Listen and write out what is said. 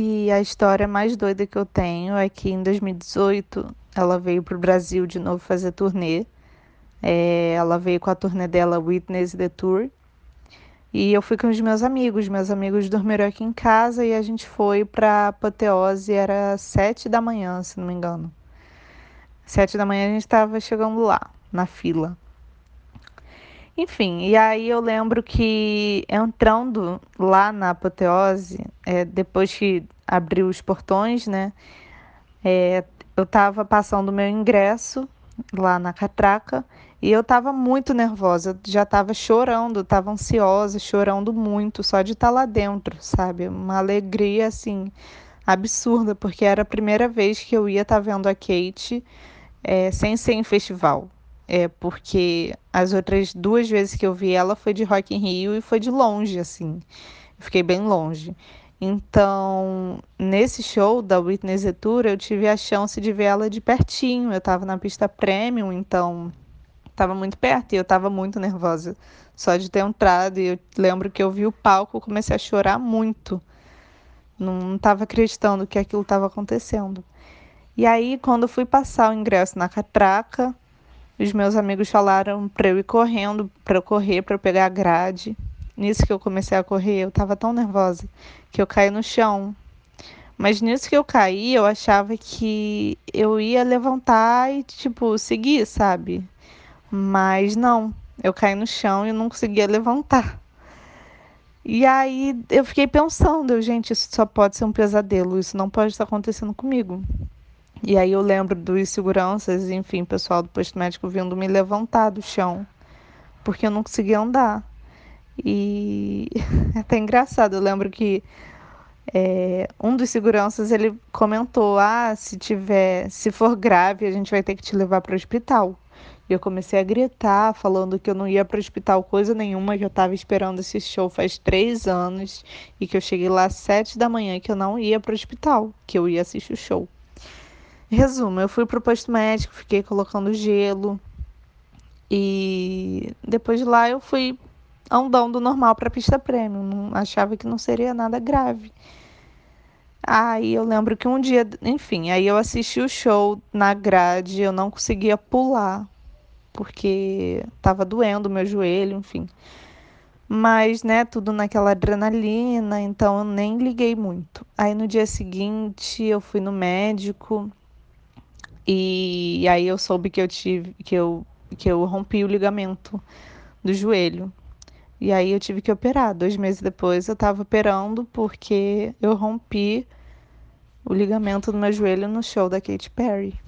E a história mais doida que eu tenho é que em 2018 ela veio para o Brasil de novo fazer turnê. É, ela veio com a turnê dela Witness the Tour. E eu fui com os meus amigos. Meus amigos dormiram aqui em casa e a gente foi para Apoteose. Era sete da manhã, se não me engano. Sete da manhã a gente estava chegando lá, na fila. Enfim, e aí eu lembro que entrando lá na apoteose, é, depois que abriu os portões, né? É, eu estava passando o meu ingresso lá na catraca e eu estava muito nervosa, já estava chorando, estava ansiosa, chorando muito, só de estar tá lá dentro, sabe? Uma alegria assim absurda, porque era a primeira vez que eu ia estar tá vendo a Kate é, sem ser em festival é porque as outras duas vezes que eu vi ela foi de Rock in Rio e foi de longe, assim. Fiquei bem longe. Então, nesse show da Whitney Tour, eu tive a chance de ver ela de pertinho. Eu estava na pista premium, então estava muito perto e eu estava muito nervosa só de ter entrado. E eu lembro que eu vi o palco, comecei a chorar muito. Não estava acreditando que aquilo estava acontecendo. E aí, quando eu fui passar o ingresso na catraca, os meus amigos falaram para eu ir correndo, para eu correr, para eu pegar a grade. Nisso que eu comecei a correr, eu estava tão nervosa que eu caí no chão. Mas nisso que eu caí, eu achava que eu ia levantar e, tipo, seguir, sabe? Mas não, eu caí no chão e não conseguia levantar. E aí eu fiquei pensando, gente, isso só pode ser um pesadelo, isso não pode estar acontecendo comigo. E aí eu lembro dos seguranças, enfim, pessoal do posto médico vindo me levantar do chão, porque eu não conseguia andar. E é até engraçado, eu lembro que é, um dos seguranças ele comentou: ah, se tiver, se for grave, a gente vai ter que te levar para o hospital. E eu comecei a gritar, falando que eu não ia para o hospital coisa nenhuma, que eu estava esperando esse show faz três anos e que eu cheguei lá às sete da manhã que eu não ia para o hospital, que eu ia assistir o show. Resumo, eu fui pro posto médico, fiquei colocando gelo. E depois de lá eu fui andando normal para pista premium, não, achava que não seria nada grave. Aí eu lembro que um dia, enfim, aí eu assisti o show na grade, eu não conseguia pular porque tava doendo meu joelho, enfim. Mas, né, tudo naquela adrenalina, então eu nem liguei muito. Aí no dia seguinte eu fui no médico, e aí eu soube que eu tive que eu que eu rompi o ligamento do joelho. E aí eu tive que operar. Dois meses depois eu estava operando porque eu rompi o ligamento do meu joelho no show da Katy Perry.